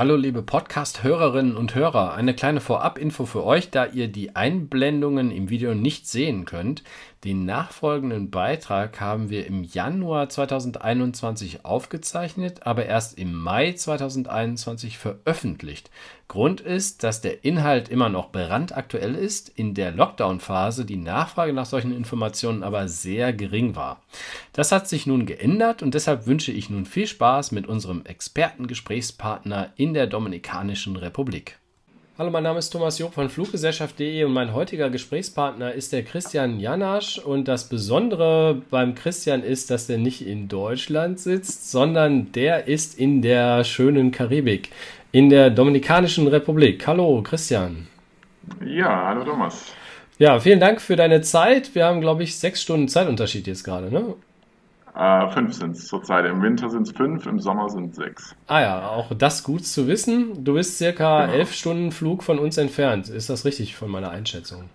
Hallo liebe Podcast-Hörerinnen und Hörer, eine kleine Vorab-Info für euch, da ihr die Einblendungen im Video nicht sehen könnt. Den nachfolgenden Beitrag haben wir im Januar 2021 aufgezeichnet, aber erst im Mai 2021 veröffentlicht. Grund ist, dass der Inhalt immer noch brandaktuell ist, in der Lockdown-Phase die Nachfrage nach solchen Informationen aber sehr gering war. Das hat sich nun geändert und deshalb wünsche ich nun viel Spaß mit unserem Expertengesprächspartner in der Dominikanischen Republik. Hallo, mein Name ist Thomas Job von Fluggesellschaft.de und mein heutiger Gesprächspartner ist der Christian Janasch. Und das Besondere beim Christian ist, dass er nicht in Deutschland sitzt, sondern der ist in der schönen Karibik, in der Dominikanischen Republik. Hallo, Christian. Ja, hallo Thomas. Ja, vielen Dank für deine Zeit. Wir haben, glaube ich, sechs Stunden Zeitunterschied jetzt gerade, ne? Äh, fünf sind es zurzeit. Im Winter sind es fünf, im Sommer sind es sechs. Ah ja, auch das gut zu wissen. Du bist circa genau. elf Stunden Flug von uns entfernt. Ist das richtig von meiner Einschätzung?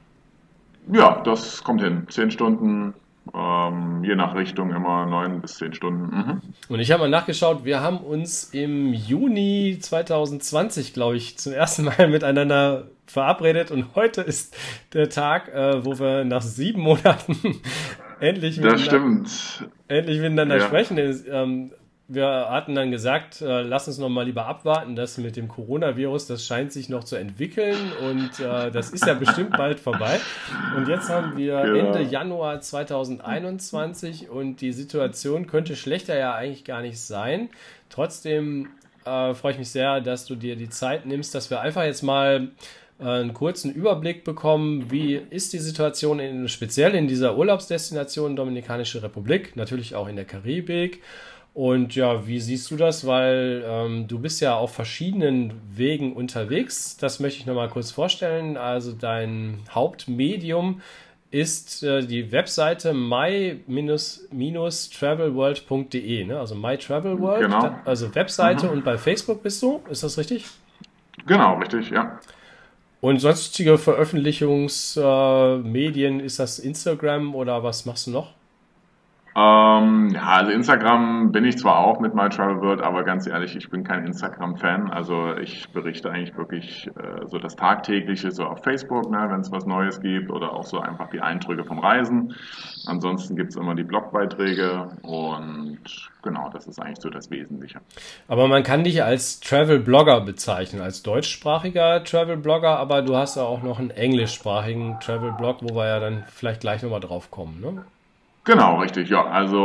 Ja, das kommt hin. Zehn Stunden, ähm, je nach Richtung immer neun bis zehn Stunden. Mhm. Und ich habe mal nachgeschaut, wir haben uns im Juni 2020, glaube ich, zum ersten Mal miteinander verabredet und heute ist der Tag, äh, wo wir nach sieben Monaten endlich miteinander, endlich miteinander ja. sprechen. Ähm, wir hatten dann gesagt, äh, lass uns noch mal lieber abwarten, das mit dem Coronavirus, das scheint sich noch zu entwickeln und äh, das ist ja bestimmt bald vorbei. Und jetzt haben wir genau. Ende Januar 2021 und die Situation könnte schlechter ja eigentlich gar nicht sein. Trotzdem äh, freue ich mich sehr, dass du dir die Zeit nimmst, dass wir einfach jetzt mal einen kurzen Überblick bekommen, wie ist die Situation in, speziell in dieser Urlaubsdestination Dominikanische Republik, natürlich auch in der Karibik. Und ja, wie siehst du das? Weil ähm, du bist ja auf verschiedenen Wegen unterwegs. Das möchte ich nochmal kurz vorstellen. Also dein Hauptmedium ist äh, die Webseite my-travelworld.de, ne? also mytravelworld, genau. also Webseite mhm. und bei Facebook bist du, ist das richtig? Genau, richtig, ja. Und sonstige Veröffentlichungsmedien, äh, ist das Instagram oder was machst du noch? Ähm, ja, also Instagram bin ich zwar auch mit My Travel World, aber ganz ehrlich, ich bin kein Instagram-Fan. Also ich berichte eigentlich wirklich äh, so das Tagtägliche so auf Facebook, ne, wenn es was Neues gibt oder auch so einfach die Eindrücke vom Reisen. Ansonsten gibt's immer die Blogbeiträge und genau, das ist eigentlich so das Wesentliche. Aber man kann dich als Travel-Blogger bezeichnen, als deutschsprachiger Travel-Blogger, aber du hast ja auch noch einen englischsprachigen Travel-Blog, wo wir ja dann vielleicht gleich nochmal drauf kommen, ne? Genau, richtig, ja. Also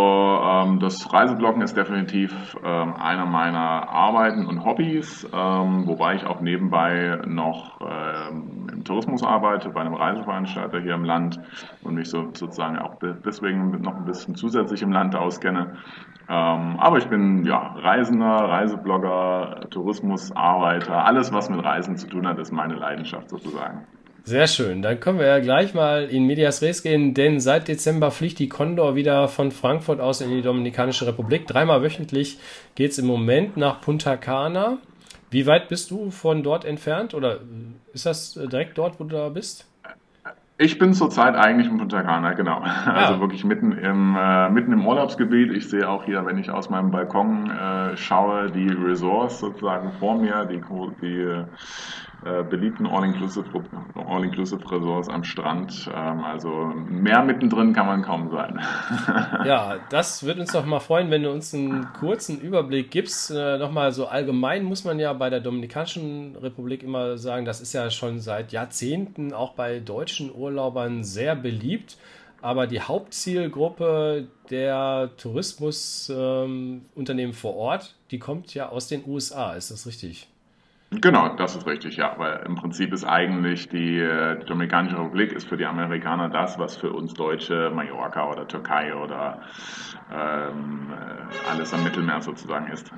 ähm, das Reisebloggen ist definitiv ähm, einer meiner Arbeiten und Hobbys, ähm, wobei ich auch nebenbei noch ähm, im Tourismus arbeite, bei einem Reiseveranstalter hier im Land und mich so, sozusagen auch deswegen noch ein bisschen zusätzlich im Land auskenne. Ähm, aber ich bin ja Reisender, Reiseblogger, Tourismusarbeiter, alles was mit Reisen zu tun hat, ist meine Leidenschaft sozusagen. Sehr schön. Dann können wir ja gleich mal in Medias Res gehen, denn seit Dezember fliegt die Condor wieder von Frankfurt aus in die Dominikanische Republik. Dreimal wöchentlich geht es im Moment nach Punta Cana. Wie weit bist du von dort entfernt oder ist das direkt dort, wo du da bist? Ich bin zurzeit eigentlich in Punta Cana, genau. Ja. Also wirklich mitten im, äh, mitten im Urlaubsgebiet. Ich sehe auch hier, wenn ich aus meinem Balkon äh, schaue, die Resorts sozusagen vor mir, die, die äh, beliebten All-Inclusive-Resorts All am Strand. Ähm, also mehr mittendrin kann man kaum sein. ja, das würde uns doch mal freuen, wenn du uns einen kurzen Überblick gibst. Äh, Nochmal so allgemein muss man ja bei der Dominikanischen Republik immer sagen, das ist ja schon seit Jahrzehnten auch bei deutschen Urlaubern sehr beliebt. Aber die Hauptzielgruppe der Tourismusunternehmen ähm, vor Ort, die kommt ja aus den USA. Ist das richtig? Genau, das ist richtig, ja. Weil im Prinzip ist eigentlich die, äh, die Dominikanische Republik ist für die Amerikaner das, was für uns Deutsche Mallorca oder Türkei oder ähm, äh, alles am Mittelmeer sozusagen ist.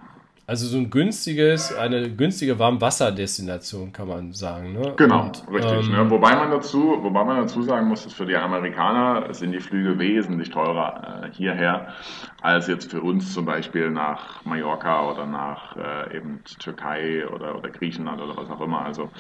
Also so ein günstiges, eine günstige Warmwasserdestination kann man sagen. Ne? Genau, Und, richtig. Ähm, ne? Wobei man dazu, wobei man dazu sagen muss, dass für die Amerikaner sind die Flüge wesentlich teurer äh, hierher als jetzt für uns zum Beispiel nach Mallorca oder nach äh, eben Türkei oder, oder Griechenland oder was auch immer. Also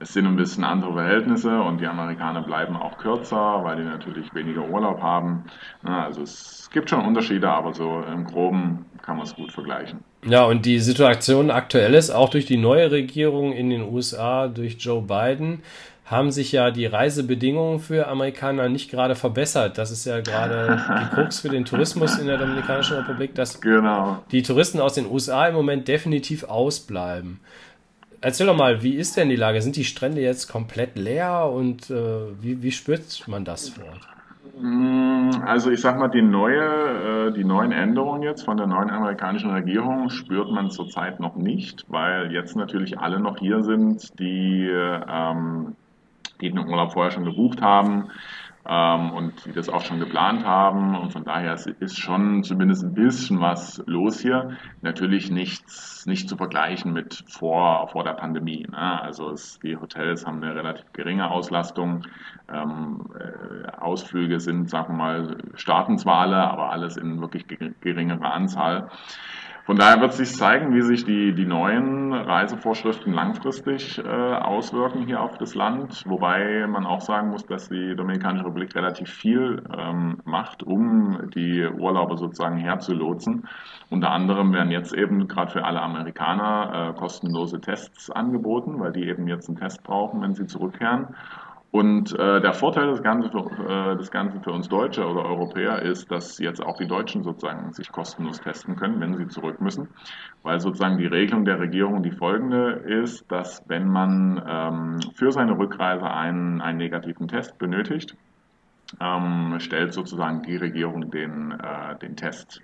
es sind ein bisschen andere Verhältnisse und die Amerikaner bleiben auch kürzer, weil die natürlich weniger Urlaub haben. Na, also es gibt schon Unterschiede, aber so im Groben kann man es gut vergleichen. Ja, und die Situation aktuell ist, auch durch die neue Regierung in den USA, durch Joe Biden, haben sich ja die Reisebedingungen für Amerikaner nicht gerade verbessert. Das ist ja gerade die Krux für den Tourismus in der Dominikanischen Republik, dass genau. die Touristen aus den USA im Moment definitiv ausbleiben. Erzähl doch mal, wie ist denn die Lage? Sind die Strände jetzt komplett leer und äh, wie, wie spürt man das vor Ort? Mm, also ich sag mal, die neue, äh, die neuen Änderungen jetzt von der neuen amerikanischen Regierung spürt man zurzeit noch nicht, weil jetzt natürlich alle noch hier sind, die ähm, die den Urlaub vorher schon gebucht haben und die das auch schon geplant haben. Und von daher ist schon zumindest ein bisschen was los hier. Natürlich nichts, nicht zu vergleichen mit vor, vor der Pandemie. Ne? Also es, die Hotels haben eine relativ geringe Auslastung. Ähm, äh, Ausflüge sind, sagen wir mal, starten zwar alle, aber alles in wirklich geringerer Anzahl. Von daher wird sich zeigen, wie sich die, die neuen Reisevorschriften langfristig äh, auswirken hier auf das Land. Wobei man auch sagen muss, dass die Dominikanische Republik relativ viel ähm, macht, um die Urlauber sozusagen herzulotsen. Unter anderem werden jetzt eben gerade für alle Amerikaner äh, kostenlose Tests angeboten, weil die eben jetzt einen Test brauchen, wenn sie zurückkehren. Und äh, der Vorteil des Ganzen, für, äh, des Ganzen für uns Deutsche oder Europäer ist, dass jetzt auch die Deutschen sozusagen sich kostenlos testen können, wenn sie zurück müssen. Weil sozusagen die Regelung der Regierung die folgende ist, dass wenn man ähm, für seine Rückreise einen, einen negativen Test benötigt, ähm, stellt sozusagen die Regierung den, äh, den Test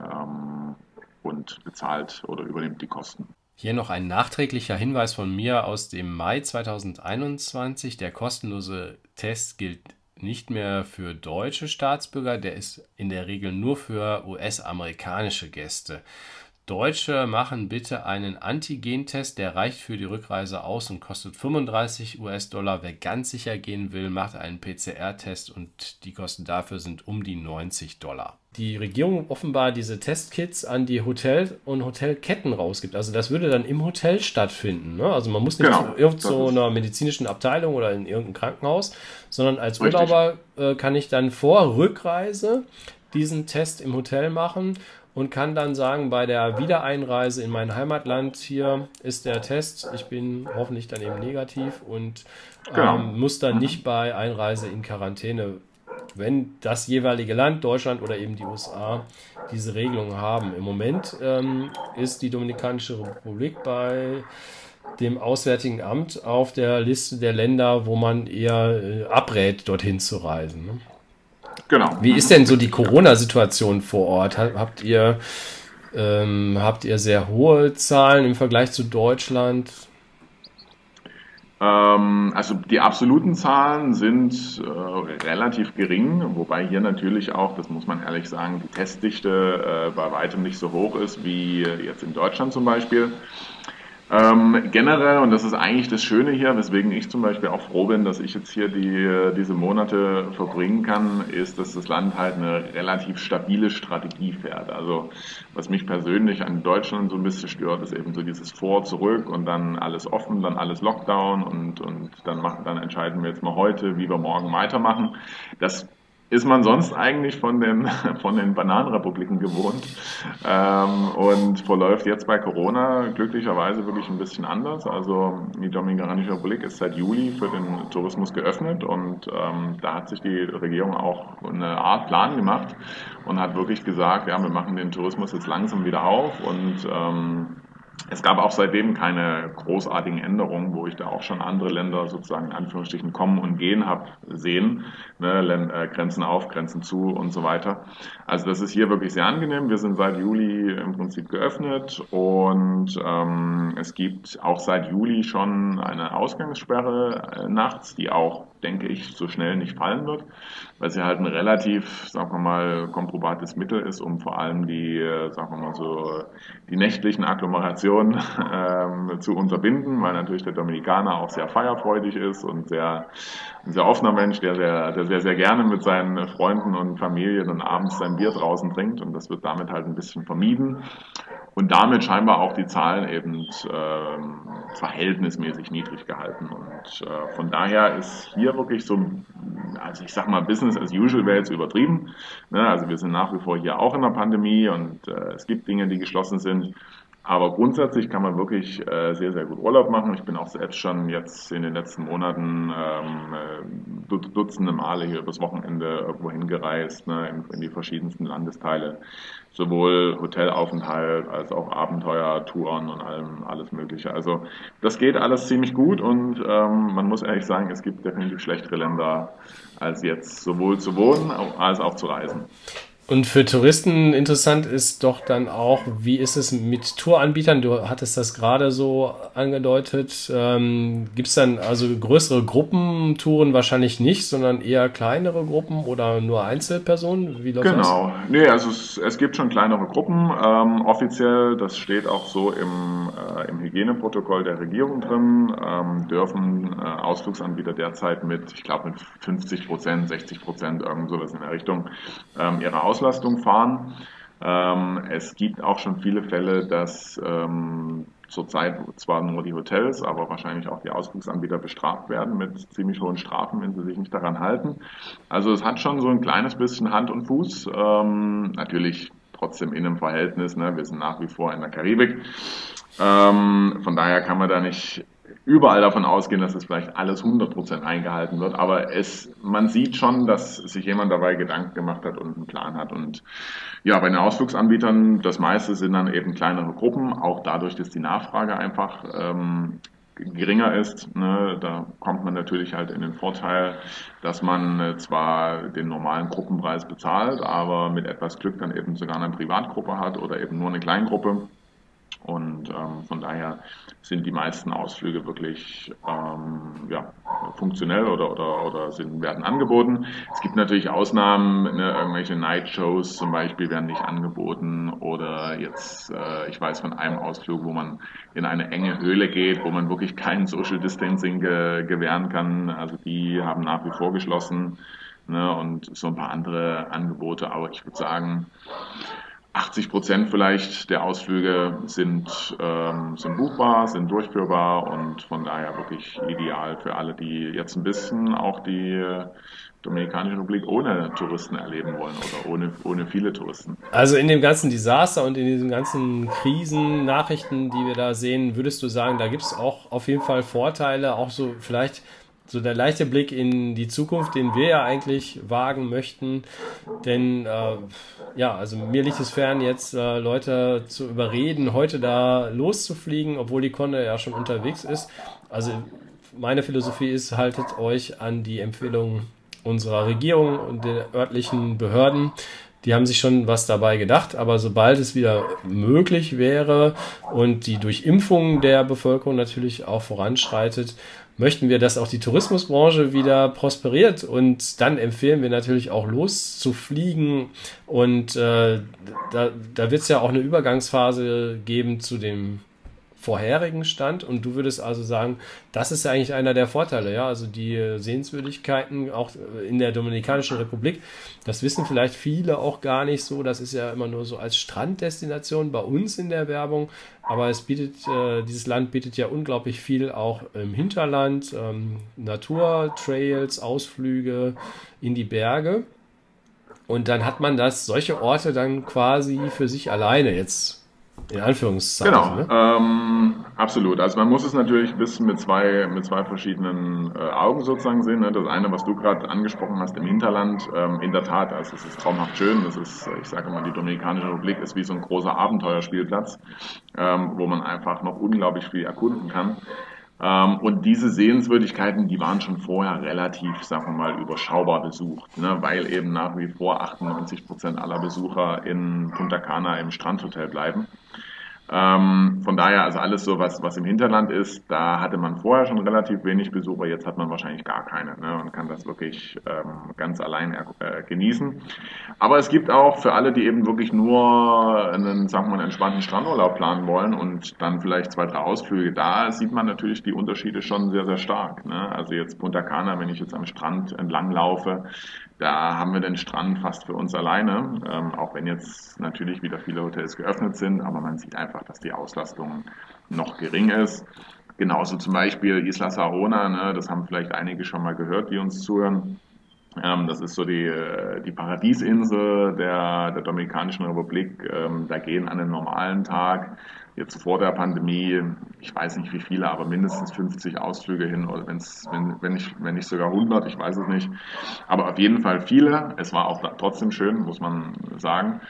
ähm, und bezahlt oder übernimmt die Kosten. Hier noch ein nachträglicher Hinweis von mir aus dem Mai 2021. Der kostenlose Test gilt nicht mehr für deutsche Staatsbürger, der ist in der Regel nur für US-amerikanische Gäste. Deutsche machen bitte einen Antigen-Test, der reicht für die Rückreise aus und kostet 35 US-Dollar. Wer ganz sicher gehen will, macht einen PCR-Test und die Kosten dafür sind um die 90 Dollar. Die Regierung offenbar diese Testkits an die Hotels und Hotelketten rausgibt. Also das würde dann im Hotel stattfinden. Ne? Also man muss nicht genau, zu irgendeiner medizinischen Abteilung oder in irgendein Krankenhaus, sondern als Richtig. Urlauber äh, kann ich dann vor Rückreise diesen Test im Hotel machen und kann dann sagen, bei der Wiedereinreise in mein Heimatland hier ist der Test, ich bin hoffentlich dann eben negativ und genau. ähm, muss dann nicht bei Einreise in Quarantäne, wenn das jeweilige Land, Deutschland oder eben die USA, diese Regelung haben. Im Moment ähm, ist die Dominikanische Republik bei dem Auswärtigen Amt auf der Liste der Länder, wo man eher äh, abrät, dorthin zu reisen. Ne? Genau. Wie ist denn so die Corona-Situation vor Ort? Habt ihr, ähm, habt ihr sehr hohe Zahlen im Vergleich zu Deutschland? Ähm, also die absoluten Zahlen sind äh, relativ gering, wobei hier natürlich auch, das muss man ehrlich sagen, die Testdichte äh, bei weitem nicht so hoch ist wie jetzt in Deutschland zum Beispiel. Ähm, generell, und das ist eigentlich das Schöne hier, weswegen ich zum Beispiel auch froh bin, dass ich jetzt hier die, diese Monate verbringen kann, ist, dass das Land halt eine relativ stabile Strategie fährt. Also was mich persönlich an Deutschland so ein bisschen stört, ist eben so dieses Vor, zurück und dann alles offen, dann alles Lockdown und, und dann, machen, dann entscheiden wir jetzt mal heute, wie wir morgen weitermachen. Das ist man sonst eigentlich von den, von den Bananenrepubliken gewohnt ähm, und verläuft jetzt bei Corona glücklicherweise wirklich ein bisschen anders. Also die Dominikanische Republik ist seit Juli für den Tourismus geöffnet und ähm, da hat sich die Regierung auch eine Art Plan gemacht und hat wirklich gesagt, ja, wir machen den Tourismus jetzt langsam wieder auf und ähm, es gab auch seitdem keine großartigen Änderungen, wo ich da auch schon andere Länder sozusagen in Anführungsstrichen kommen und gehen habe sehen. Ne, äh, Grenzen auf, Grenzen zu und so weiter. Also das ist hier wirklich sehr angenehm. Wir sind seit Juli im Prinzip geöffnet und ähm, es gibt auch seit Juli schon eine Ausgangssperre äh, nachts, die auch denke ich, so schnell nicht fallen wird, weil sie halt ein relativ, sagen wir mal, komprobates Mittel ist, um vor allem die, äh, sagen wir mal so, die nächtlichen Agglomerationen ähm, zu unterbinden, weil natürlich der Dominikaner auch sehr feierfreudig ist und sehr, ein sehr offener Mensch, der sehr, der sehr, sehr gerne mit seinen Freunden und Familie dann abends sein Bier draußen trinkt und das wird damit halt ein bisschen vermieden und damit scheinbar auch die Zahlen eben ähm, verhältnismäßig niedrig gehalten. Und äh, von daher ist hier wirklich so, also ich sag mal, Business as usual wäre jetzt übertrieben. Ne? Also wir sind nach wie vor hier auch in der Pandemie und äh, es gibt Dinge, die geschlossen sind. Aber grundsätzlich kann man wirklich äh, sehr, sehr gut Urlaub machen. Ich bin auch selbst schon jetzt in den letzten Monaten ähm, äh, Dutzende Male hier übers Wochenende irgendwo hingereist, ne, in, in die verschiedensten Landesteile. Sowohl Hotelaufenthalt als auch Abenteuertouren und allem, alles Mögliche. Also das geht alles ziemlich gut und ähm, man muss ehrlich sagen, es gibt definitiv schlechtere Länder als jetzt sowohl zu wohnen als auch zu reisen. Und für Touristen interessant ist doch dann auch, wie ist es mit Touranbietern? Du hattest das gerade so angedeutet. Ähm, Gibt es dann also größere Gruppentouren wahrscheinlich nicht, sondern eher kleinere Gruppen oder nur Einzelpersonen? Wie läuft genau. das? Nee, also es, es, gibt schon kleinere Gruppen. Ähm, offiziell, das steht auch so im, äh, im Hygieneprotokoll der Regierung drin, ähm, dürfen äh, Ausflugsanbieter derzeit mit, ich glaube, mit 50 Prozent, 60 Prozent, irgend sowas in der Richtung, ähm, ihre Ausflugsanbieter Auslastung fahren. Ähm, es gibt auch schon viele Fälle, dass ähm, zurzeit zwar nur die Hotels, aber wahrscheinlich auch die Ausflugsanbieter bestraft werden mit ziemlich hohen Strafen, wenn sie sich nicht daran halten. Also es hat schon so ein kleines bisschen Hand und Fuß. Ähm, natürlich trotzdem in einem Verhältnis. Ne? Wir sind nach wie vor in der Karibik. Ähm, von daher kann man da nicht überall davon ausgehen, dass es vielleicht alles 100% eingehalten wird, aber es, man sieht schon, dass sich jemand dabei Gedanken gemacht hat und einen Plan hat. Und ja, bei den Ausflugsanbietern, das meiste sind dann eben kleinere Gruppen, auch dadurch, dass die Nachfrage einfach ähm, geringer ist. Ne, da kommt man natürlich halt in den Vorteil, dass man äh, zwar den normalen Gruppenpreis bezahlt, aber mit etwas Glück dann eben sogar eine Privatgruppe hat oder eben nur eine Kleingruppe. Und ähm, von daher sind die meisten Ausflüge wirklich ähm, ja, funktionell oder, oder, oder sind, werden angeboten. Es gibt natürlich Ausnahmen, ne, irgendwelche Night-Shows zum Beispiel werden nicht angeboten oder jetzt, äh, ich weiß von einem Ausflug, wo man in eine enge Höhle geht, wo man wirklich kein Social Distancing ge gewähren kann. Also die haben nach wie vor geschlossen ne, und so ein paar andere Angebote. Aber ich würde sagen, 80 Prozent vielleicht der Ausflüge sind, ähm, sind buchbar, sind durchführbar und von daher wirklich ideal für alle, die jetzt ein bisschen auch die Dominikanische Republik ohne Touristen erleben wollen oder ohne, ohne viele Touristen. Also in dem ganzen Desaster und in diesen ganzen Krisen, Nachrichten, die wir da sehen, würdest du sagen, da gibt es auch auf jeden Fall Vorteile, auch so vielleicht so der leichte Blick in die Zukunft, den wir ja eigentlich wagen möchten. Denn äh, ja, also mir liegt es fern, jetzt äh, Leute zu überreden, heute da loszufliegen, obwohl die Kunde ja schon unterwegs ist. Also meine Philosophie ist, haltet euch an die Empfehlungen unserer Regierung und der örtlichen Behörden. Die haben sich schon was dabei gedacht, aber sobald es wieder möglich wäre und die Durchimpfung der Bevölkerung natürlich auch voranschreitet, möchten wir, dass auch die Tourismusbranche wieder prosperiert. Und dann empfehlen wir natürlich auch loszufliegen. Und äh, da, da wird es ja auch eine Übergangsphase geben zu dem vorherigen Stand und du würdest also sagen, das ist ja eigentlich einer der Vorteile, ja, also die Sehenswürdigkeiten auch in der Dominikanischen Republik, das wissen vielleicht viele auch gar nicht so, das ist ja immer nur so als Stranddestination bei uns in der Werbung, aber es bietet, äh, dieses Land bietet ja unglaublich viel auch im Hinterland, ähm, Natur, Trails, Ausflüge in die Berge. Und dann hat man das, solche Orte dann quasi für sich alleine jetzt in Anführungszeichen. Genau, ne? ähm, absolut. Also man muss es natürlich ein bisschen mit zwei, mit zwei verschiedenen äh, Augen sozusagen sehen. Ne? Das eine, was du gerade angesprochen hast im Hinterland, ähm, in der Tat, also es ist traumhaft schön. Das ist, ich sage mal, die Dominikanische Republik ist wie so ein großer Abenteuerspielplatz, ähm, wo man einfach noch unglaublich viel erkunden kann. Ähm, und diese Sehenswürdigkeiten, die waren schon vorher relativ, sagen wir mal, überschaubar besucht, ne? weil eben nach wie vor 98 Prozent aller Besucher in Punta Cana im Strandhotel bleiben. Ähm, von daher, also alles so, was, was im Hinterland ist, da hatte man vorher schon relativ wenig Besucher, jetzt hat man wahrscheinlich gar keine ne, und kann das wirklich ähm, ganz allein äh, genießen. Aber es gibt auch für alle, die eben wirklich nur einen, sagen wir mal, entspannten Strandurlaub planen wollen und dann vielleicht zwei, drei Ausflüge, da sieht man natürlich die Unterschiede schon sehr, sehr stark. Ne? Also jetzt Punta Cana, wenn ich jetzt am Strand entlang laufe, da haben wir den Strand fast für uns alleine, ähm, auch wenn jetzt natürlich wieder viele Hotels geöffnet sind, aber man sieht einfach, dass die Auslastung noch gering ist. Genauso zum Beispiel Isla Sarona, ne, das haben vielleicht einige schon mal gehört, die uns zuhören. Ähm, das ist so die, äh, die Paradiesinsel der, der Dominikanischen Republik. Ähm, da gehen an einem normalen Tag, jetzt vor der Pandemie, ich weiß nicht wie viele, aber mindestens 50 Ausflüge hin oder wenn's, wenn, wenn, nicht, wenn nicht sogar 100, ich weiß es nicht. Aber auf jeden Fall viele. Es war auch trotzdem schön, muss man sagen.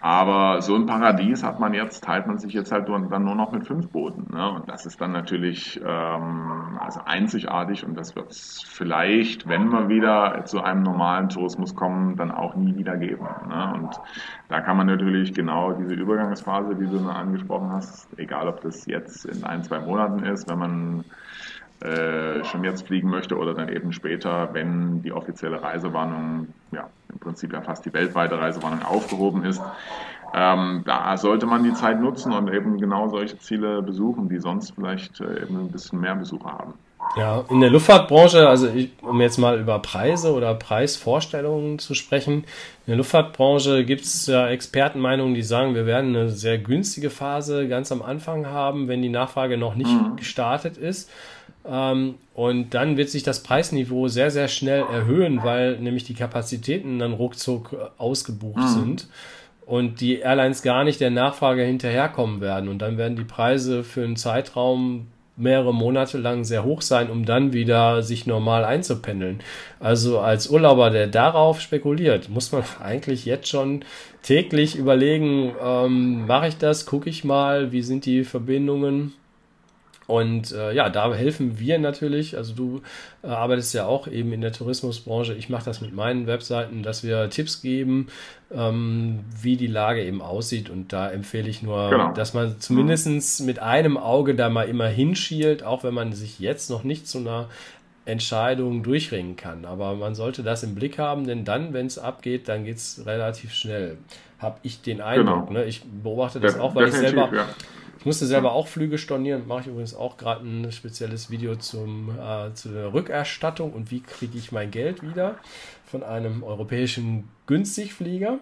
Aber so ein Paradies hat man jetzt, teilt man sich jetzt halt dann nur noch mit fünf Booten. Ne? Und das ist dann natürlich ähm, also einzigartig und das wird es vielleicht, wenn wir wieder zu einem normalen Tourismus kommen, dann auch nie wieder geben. Ne? Und da kann man natürlich genau diese Übergangsphase, die du angesprochen hast, egal ob das jetzt in ein, zwei Monaten ist, wenn man äh, schon jetzt fliegen möchte oder dann eben später, wenn die offizielle Reisewarnung, ja, im Prinzip ja fast die weltweite Reisewarnung aufgehoben ist. Ähm, da sollte man die Zeit nutzen und eben genau solche Ziele besuchen, die sonst vielleicht äh, eben ein bisschen mehr Besucher haben. Ja, in der Luftfahrtbranche, also ich, um jetzt mal über Preise oder Preisvorstellungen zu sprechen, in der Luftfahrtbranche gibt es ja Expertenmeinungen, die sagen, wir werden eine sehr günstige Phase ganz am Anfang haben, wenn die Nachfrage noch nicht mhm. gestartet ist. Ähm, und dann wird sich das Preisniveau sehr, sehr schnell erhöhen, weil nämlich die Kapazitäten dann ruckzuck äh, ausgebucht mhm. sind und die Airlines gar nicht der Nachfrage hinterherkommen werden. Und dann werden die Preise für einen Zeitraum mehrere Monate lang sehr hoch sein, um dann wieder sich normal einzupendeln. Also als Urlauber, der darauf spekuliert, muss man eigentlich jetzt schon täglich überlegen, ähm, mache ich das, gucke ich mal, wie sind die Verbindungen und äh, ja, da helfen wir natürlich. Also du äh, arbeitest ja auch eben in der Tourismusbranche. Ich mache das mit meinen Webseiten, dass wir Tipps geben, ähm, wie die Lage eben aussieht. Und da empfehle ich nur, genau. dass man zumindest mit einem Auge da mal immer hinschielt, auch wenn man sich jetzt noch nicht zu einer Entscheidung durchringen kann. Aber man sollte das im Blick haben, denn dann, wenn es abgeht, dann geht es relativ schnell. Habe ich den Eindruck. Genau. Ne? Ich beobachte das De auch, weil ich selber. Ja musste selber auch Flüge stornieren. Mache ich übrigens auch gerade ein spezielles Video zum, äh, zu der Rückerstattung und wie kriege ich mein Geld wieder von einem europäischen Günstigflieger.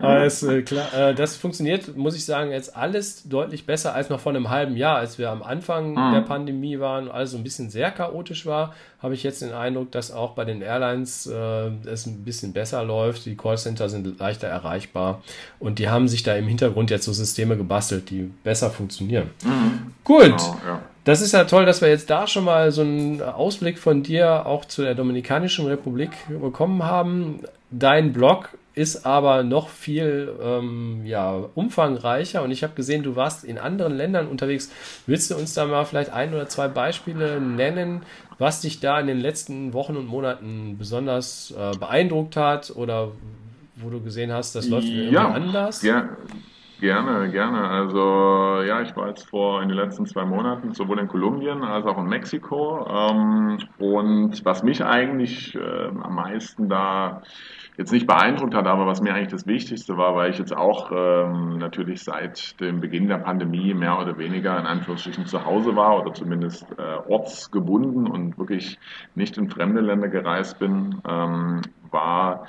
Es, äh, klar, äh, das funktioniert, muss ich sagen, jetzt alles deutlich besser als noch vor einem halben Jahr, als wir am Anfang mhm. der Pandemie waren und alles so ein bisschen sehr chaotisch war, habe ich jetzt den Eindruck, dass auch bei den Airlines äh, es ein bisschen besser läuft. Die Callcenter sind leichter erreichbar und die haben sich da im Hintergrund jetzt so Systeme gebastelt, die besser funktionieren. Mhm. Gut. Genau, ja. Das ist ja toll, dass wir jetzt da schon mal so einen Ausblick von dir auch zu der Dominikanischen Republik bekommen haben. Dein Blog ist aber noch viel ähm, ja, umfangreicher und ich habe gesehen, du warst in anderen Ländern unterwegs. Willst du uns da mal vielleicht ein oder zwei Beispiele nennen, was dich da in den letzten Wochen und Monaten besonders äh, beeindruckt hat oder wo du gesehen hast, das läuft ja, irgendwie anders? Ja, Gerne, gerne. Also ja, ich war jetzt vor in den letzten zwei Monaten sowohl in Kolumbien als auch in Mexiko. Ähm, und was mich eigentlich äh, am meisten da jetzt nicht beeindruckt hat, aber was mir eigentlich das Wichtigste war, weil ich jetzt auch ähm, natürlich seit dem Beginn der Pandemie mehr oder weniger in Anführungsstrichen zu Hause war oder zumindest äh, ortsgebunden und wirklich nicht in fremde Länder gereist bin, ähm, war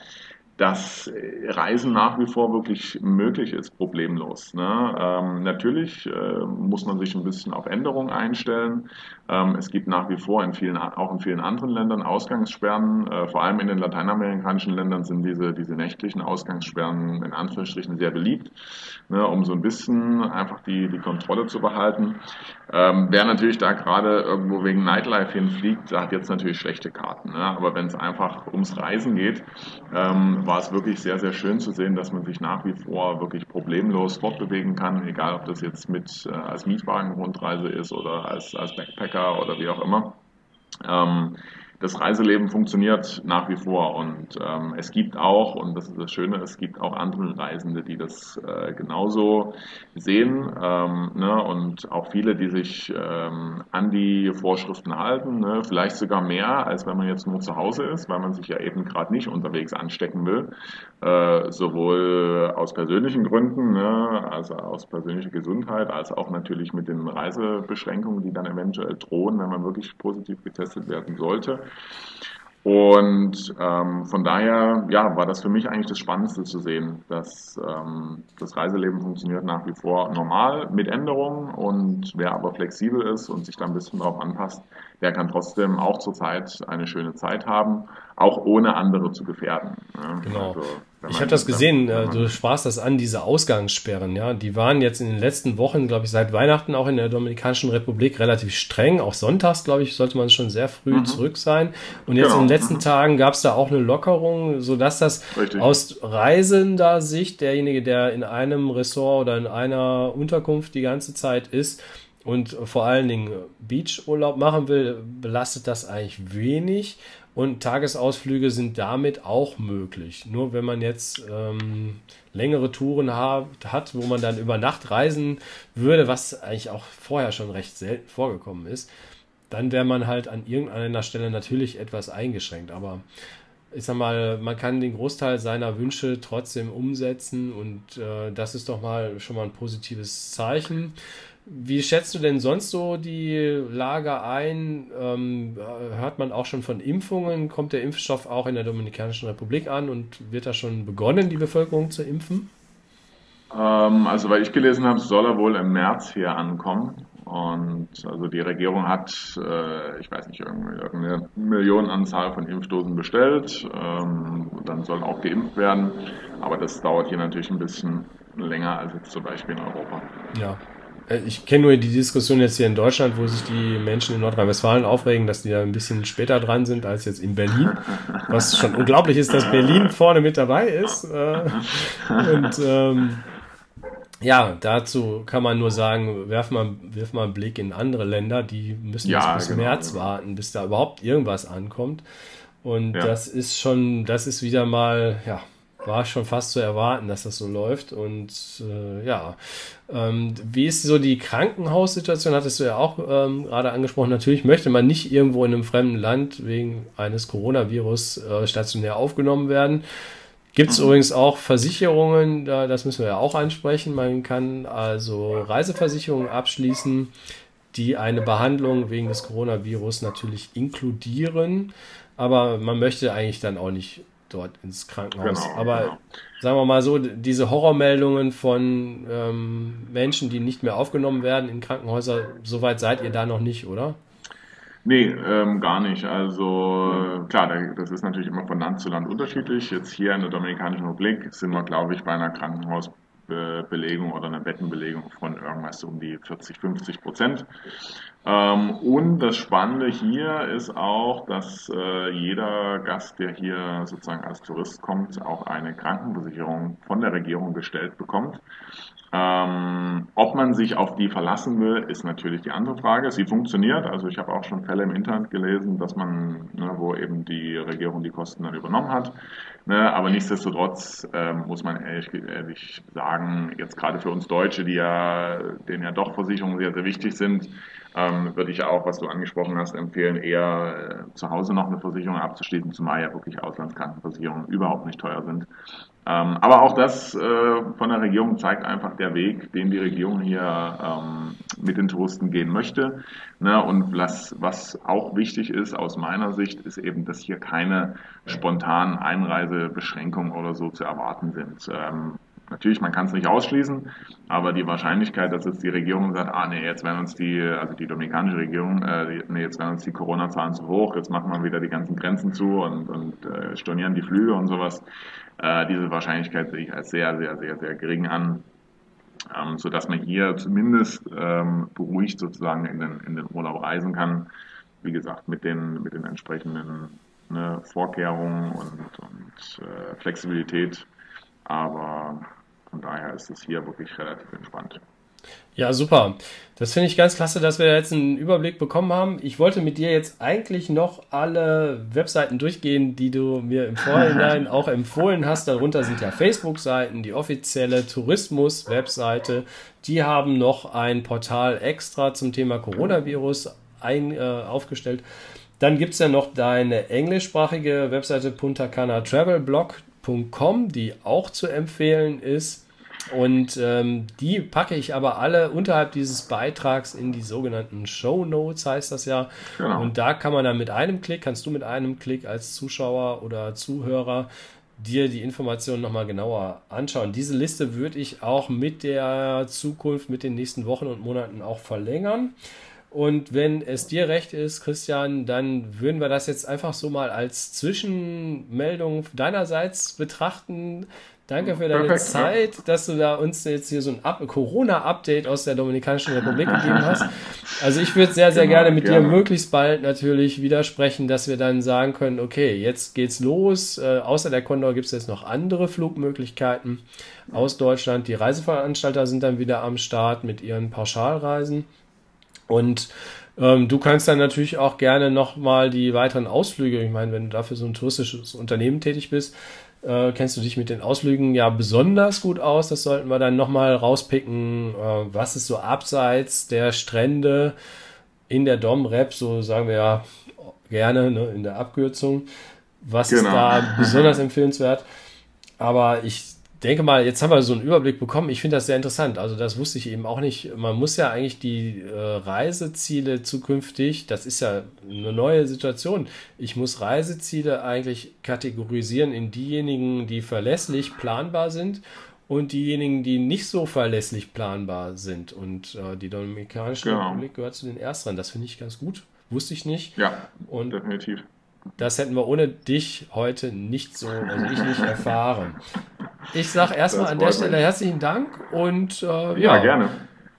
dass Reisen nach wie vor wirklich möglich ist, problemlos. Ne? Ähm, natürlich äh, muss man sich ein bisschen auf Änderungen einstellen. Ähm, es gibt nach wie vor in vielen, auch in vielen anderen Ländern Ausgangssperren. Äh, vor allem in den lateinamerikanischen Ländern sind diese, diese nächtlichen Ausgangssperren in Anführungsstrichen sehr beliebt, ne? um so ein bisschen einfach die, die Kontrolle zu behalten. Ähm, wer natürlich da gerade irgendwo wegen Nightlife hinfliegt, hat jetzt natürlich schlechte Karten. Ne? Aber wenn es einfach ums Reisen geht, ähm, war es wirklich sehr, sehr schön zu sehen, dass man sich nach wie vor wirklich problemlos fortbewegen kann, egal ob das jetzt mit äh, als Mietwagen-Rundreise ist oder als, als Backpacker oder wie auch immer. Ähm, das Reiseleben funktioniert nach wie vor und ähm, es gibt auch, und das ist das Schöne, es gibt auch andere Reisende, die das äh, genauso sehen ähm, ne, und auch viele, die sich ähm, an die Vorschriften halten, ne, vielleicht sogar mehr, als wenn man jetzt nur zu Hause ist, weil man sich ja eben gerade nicht unterwegs anstecken will, äh, sowohl aus persönlichen Gründen, ne, also aus persönlicher Gesundheit, als auch natürlich mit den Reisebeschränkungen, die dann eventuell drohen, wenn man wirklich positiv getestet werden sollte. Und ähm, von daher ja, war das für mich eigentlich das Spannendste zu sehen, dass ähm, das Reiseleben funktioniert nach wie vor normal mit Änderungen und wer aber flexibel ist und sich da ein bisschen darauf anpasst, der kann trotzdem auch zurzeit eine schöne Zeit haben, auch ohne andere zu gefährden. Ne? Genau. Also, ich habe das gesehen, dann, äh, du sprachst das an, diese Ausgangssperren, ja, die waren jetzt in den letzten Wochen, glaube ich, seit Weihnachten auch in der Dominikanischen Republik relativ streng. Auch sonntags, glaube ich, sollte man schon sehr früh mhm. zurück sein. Und jetzt genau. in den letzten mhm. Tagen gab es da auch eine Lockerung, sodass das Richtig. aus reisender Sicht, derjenige, der in einem Ressort oder in einer Unterkunft die ganze Zeit ist, und vor allen Dingen Beachurlaub machen will, belastet das eigentlich wenig. Und Tagesausflüge sind damit auch möglich. Nur wenn man jetzt ähm, längere Touren hat, hat, wo man dann über Nacht reisen würde, was eigentlich auch vorher schon recht selten vorgekommen ist, dann wäre man halt an irgendeiner Stelle natürlich etwas eingeschränkt. Aber ich sag mal, man kann den Großteil seiner Wünsche trotzdem umsetzen und äh, das ist doch mal schon mal ein positives Zeichen. Wie schätzt du denn sonst so die Lage ein? Ähm, hört man auch schon von Impfungen? Kommt der Impfstoff auch in der Dominikanischen Republik an und wird da schon begonnen, die Bevölkerung zu impfen? Ähm, also, weil ich gelesen habe, soll er wohl im März hier ankommen. Und also die Regierung hat, äh, ich weiß nicht, irgendeine Millionenanzahl von Impfdosen bestellt. Ähm, dann soll auch geimpft werden. Aber das dauert hier natürlich ein bisschen länger als jetzt zum Beispiel in Europa. Ja, ich kenne nur die Diskussion jetzt hier in Deutschland, wo sich die Menschen in Nordrhein-Westfalen aufregen, dass die da ein bisschen später dran sind als jetzt in Berlin. Was schon unglaublich ist, dass Berlin vorne mit dabei ist. Äh, und ähm, ja, dazu kann man nur sagen, werf mal, wirf mal einen Blick in andere Länder, die müssen ja, bis genau, März genau. warten, bis da überhaupt irgendwas ankommt. Und ja. das ist schon, das ist wieder mal, ja, war schon fast zu erwarten, dass das so läuft. Und äh, ja, ähm, wie ist so die Krankenhaussituation? Hattest du ja auch ähm, gerade angesprochen. Natürlich möchte man nicht irgendwo in einem fremden Land wegen eines Coronavirus äh, stationär aufgenommen werden. Gibt es übrigens auch Versicherungen, da, das müssen wir ja auch ansprechen. Man kann also Reiseversicherungen abschließen, die eine Behandlung wegen des Coronavirus natürlich inkludieren. Aber man möchte eigentlich dann auch nicht dort ins Krankenhaus. Genau, Aber genau. sagen wir mal so, diese Horrormeldungen von ähm, Menschen, die nicht mehr aufgenommen werden in Krankenhäuser, soweit seid ihr da noch nicht, oder? Nee, ähm, gar nicht. Also klar, das ist natürlich immer von Land zu Land unterschiedlich. Jetzt hier in der Dominikanischen Republik sind wir, glaube ich, bei einer Krankenhausbelegung oder einer Bettenbelegung von irgendwas um die 40, 50 Prozent. Ähm, und das Spannende hier ist auch, dass äh, jeder Gast, der hier sozusagen als Tourist kommt, auch eine Krankenversicherung von der Regierung gestellt bekommt. Ähm, ob man sich auf die verlassen will, ist natürlich die andere Frage. Sie funktioniert. Also ich habe auch schon Fälle im Internet gelesen, dass man, ne, wo eben die Regierung die Kosten dann übernommen hat. Ne, aber nichtsdestotrotz ähm, muss man ehrlich, ehrlich sagen, jetzt gerade für uns Deutsche, die ja, denen ja doch Versicherungen sehr, sehr wichtig sind, ähm, würde ich auch, was du angesprochen hast, empfehlen, eher äh, zu Hause noch eine Versicherung abzuschließen, zumal ja wirklich Auslandskrankenversicherungen überhaupt nicht teuer sind. Ähm, aber auch das äh, von der Regierung zeigt einfach der Weg, den die Regierung hier ähm, mit den Touristen gehen möchte. Ne? Und was, was auch wichtig ist aus meiner Sicht, ist eben, dass hier keine spontanen Einreisebeschränkungen oder so zu erwarten sind. Ähm, Natürlich, man kann es nicht ausschließen, aber die Wahrscheinlichkeit, dass jetzt die Regierung sagt, ah nee, jetzt werden uns die, also die dominikanische Regierung, äh, nee, jetzt werden uns die Corona-Zahlen zu hoch, jetzt machen wir wieder die ganzen Grenzen zu und, und äh, stornieren die Flüge und sowas. Äh, diese Wahrscheinlichkeit sehe ich als sehr, sehr, sehr, sehr gering an, ähm, sodass man hier zumindest ähm, beruhigt sozusagen in den, in den Urlaub reisen kann. Wie gesagt, mit den, mit den entsprechenden ne, Vorkehrungen und, und äh, Flexibilität. Aber von daher ist es hier wirklich relativ entspannt. Ja, super. Das finde ich ganz klasse, dass wir jetzt einen Überblick bekommen haben. Ich wollte mit dir jetzt eigentlich noch alle Webseiten durchgehen, die du mir im Vorhinein auch empfohlen hast. Darunter sind ja Facebook-Seiten, die offizielle Tourismus-Webseite. Die haben noch ein Portal extra zum Thema Coronavirus ein, äh, aufgestellt. Dann gibt es ja noch deine englischsprachige Webseite Punta Cana Travel Blog die auch zu empfehlen ist. Und ähm, die packe ich aber alle unterhalb dieses Beitrags in die sogenannten Show Notes, heißt das ja. Genau. Und da kann man dann mit einem Klick, kannst du mit einem Klick als Zuschauer oder Zuhörer dir die Informationen nochmal genauer anschauen. Diese Liste würde ich auch mit der Zukunft, mit den nächsten Wochen und Monaten auch verlängern. Und wenn es dir recht ist, Christian, dann würden wir das jetzt einfach so mal als Zwischenmeldung deinerseits betrachten. Danke für deine Perfekt, Zeit, dass du da uns jetzt hier so ein Corona-Update aus der Dominikanischen Republik gegeben hast. Also ich würde sehr, sehr genau, gerne mit gerne. dir möglichst bald natürlich widersprechen, dass wir dann sagen können, okay, jetzt geht's los. Äh, außer der Condor gibt es jetzt noch andere Flugmöglichkeiten aus Deutschland. Die Reiseveranstalter sind dann wieder am Start mit ihren Pauschalreisen. Und ähm, du kannst dann natürlich auch gerne nochmal die weiteren Ausflüge, ich meine, wenn du dafür so ein touristisches Unternehmen tätig bist, äh, kennst du dich mit den Ausflügen ja besonders gut aus. Das sollten wir dann nochmal rauspicken. Äh, was ist so abseits der Strände in der Dom-Rap, so sagen wir ja gerne ne, in der Abkürzung. Was genau. ist da besonders empfehlenswert? Aber ich denke mal, jetzt haben wir so einen Überblick bekommen. Ich finde das sehr interessant. Also das wusste ich eben auch nicht. Man muss ja eigentlich die äh, Reiseziele zukünftig, das ist ja eine neue Situation. Ich muss Reiseziele eigentlich kategorisieren in diejenigen, die verlässlich planbar sind und diejenigen, die nicht so verlässlich planbar sind. Und äh, die Dominikanische genau. Republik gehört zu den ersteren. Das finde ich ganz gut. Wusste ich nicht. Ja, und definitiv. Das hätten wir ohne dich heute nicht so, also ich nicht erfahren. Ich sage erstmal an der Stelle herzlichen Dank und äh, ja, ja, gerne.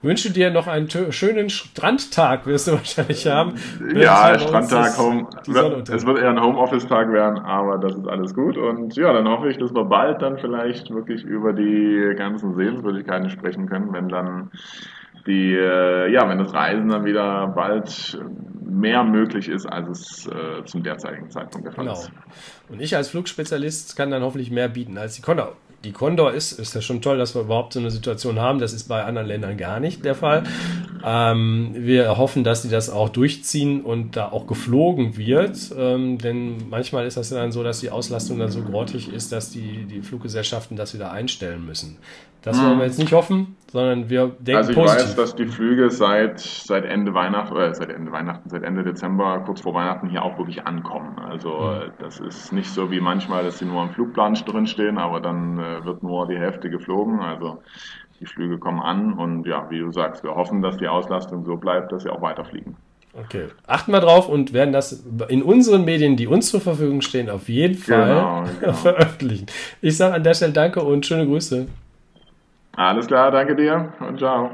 Wünsche dir noch einen schönen Strandtag, wirst du wahrscheinlich haben. Ja, Strandtag, Home, es wird eher ein Homeoffice-Tag werden, aber das ist alles gut. Und ja, dann hoffe ich, dass wir bald dann vielleicht wirklich über die ganzen Sehenswürdigkeiten sprechen können, wenn dann die, äh, ja, wenn das Reisen dann wieder bald mehr möglich ist, als es äh, zum derzeitigen Zeitpunkt der Fall genau. ist. Und ich als Flugspezialist kann dann hoffentlich mehr bieten als die Condor. Die Condor ist, ist ja schon toll, dass wir überhaupt so eine Situation haben. Das ist bei anderen Ländern gar nicht der Fall. Ähm, wir hoffen, dass sie das auch durchziehen und da auch geflogen wird. Ähm, denn manchmal ist das dann so, dass die Auslastung dann so grottig ist, dass die, die Fluggesellschaften das wieder einstellen müssen. Das wollen wir jetzt nicht hoffen, sondern wir denken Also ich positiv. weiß, dass die Flüge seit, seit Ende Weihnachten, oder seit Ende Weihnachten, seit Ende Dezember, kurz vor Weihnachten hier auch wirklich ankommen. Also mhm. das ist nicht so wie manchmal, dass sie nur am Flugplan drinstehen, aber dann äh, wird nur die Hälfte geflogen. Also die Flüge kommen an und ja, wie du sagst, wir hoffen, dass die Auslastung so bleibt, dass sie auch weiterfliegen. Okay, achten wir drauf und werden das in unseren Medien, die uns zur Verfügung stehen, auf jeden Fall genau, genau. veröffentlichen. Ich sage an der Stelle Danke und schöne Grüße. Alles klar, danke dir und ciao.